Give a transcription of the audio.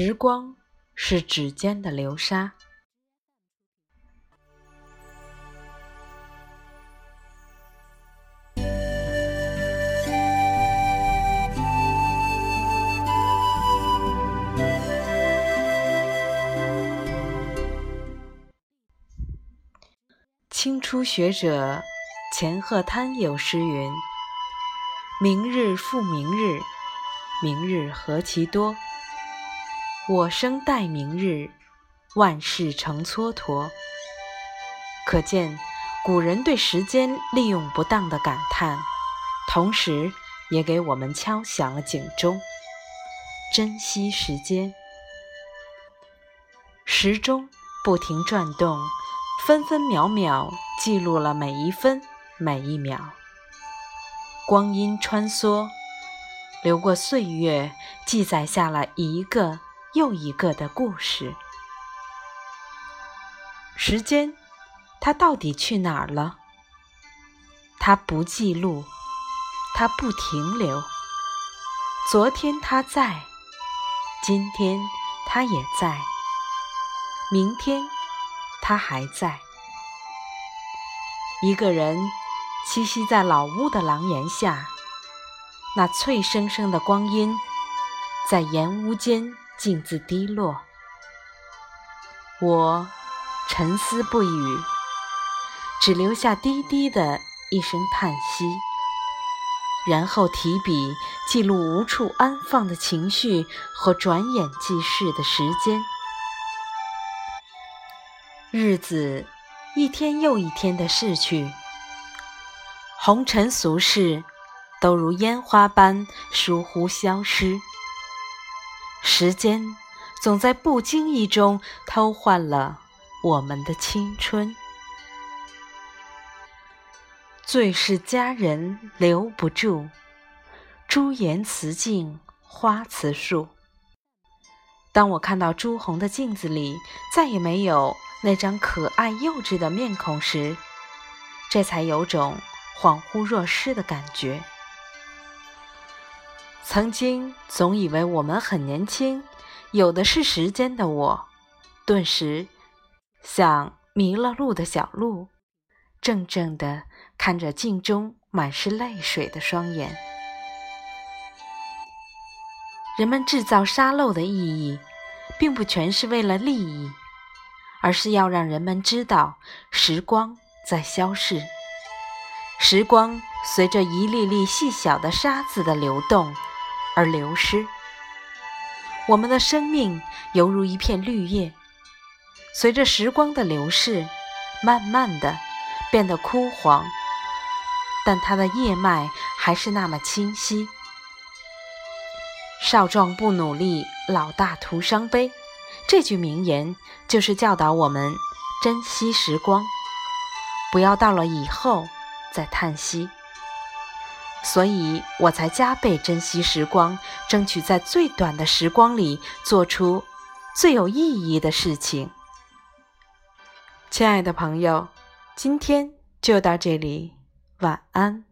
时光是指尖的流沙。清初学者钱鹤滩有诗云：“明日复明日，明日何其多。我生待明日，万事成蹉跎。”可见古人对时间利用不当的感叹，同时也给我们敲响了警钟：珍惜时间。时钟不停转动。分分秒秒记录了每一分每一秒，光阴穿梭，流过岁月，记载下了一个又一个的故事。时间，它到底去哪儿了？它不记录，它不停留。昨天它在，今天它也在，明天。他还在。一个人栖息在老屋的廊檐下，那脆生生的光阴在檐屋间径自滴落。我沉思不语，只留下低低的一声叹息，然后提笔记录无处安放的情绪和转眼即逝的时间。日子一天又一天的逝去，红尘俗世都如烟花般疏忽消失。时间总在不经意中偷换了我们的青春。最是佳人留不住，朱颜辞镜花辞树。当我看到朱红的镜子里再也没有。那张可爱幼稚的面孔时，这才有种恍惚若失的感觉。曾经总以为我们很年轻，有的是时间的我，顿时像迷了路的小鹿，怔怔地看着镜中满是泪水的双眼。人们制造沙漏的意义，并不全是为了利益。而是要让人们知道，时光在消逝，时光随着一粒粒细小的沙子的流动而流失。我们的生命犹如一片绿叶，随着时光的流逝，慢慢的变得枯黄，但它的叶脉还是那么清晰。少壮不努力，老大徒伤悲。这句名言就是教导我们珍惜时光，不要到了以后再叹息。所以我才加倍珍惜时光，争取在最短的时光里做出最有意义的事情。亲爱的朋友，今天就到这里，晚安。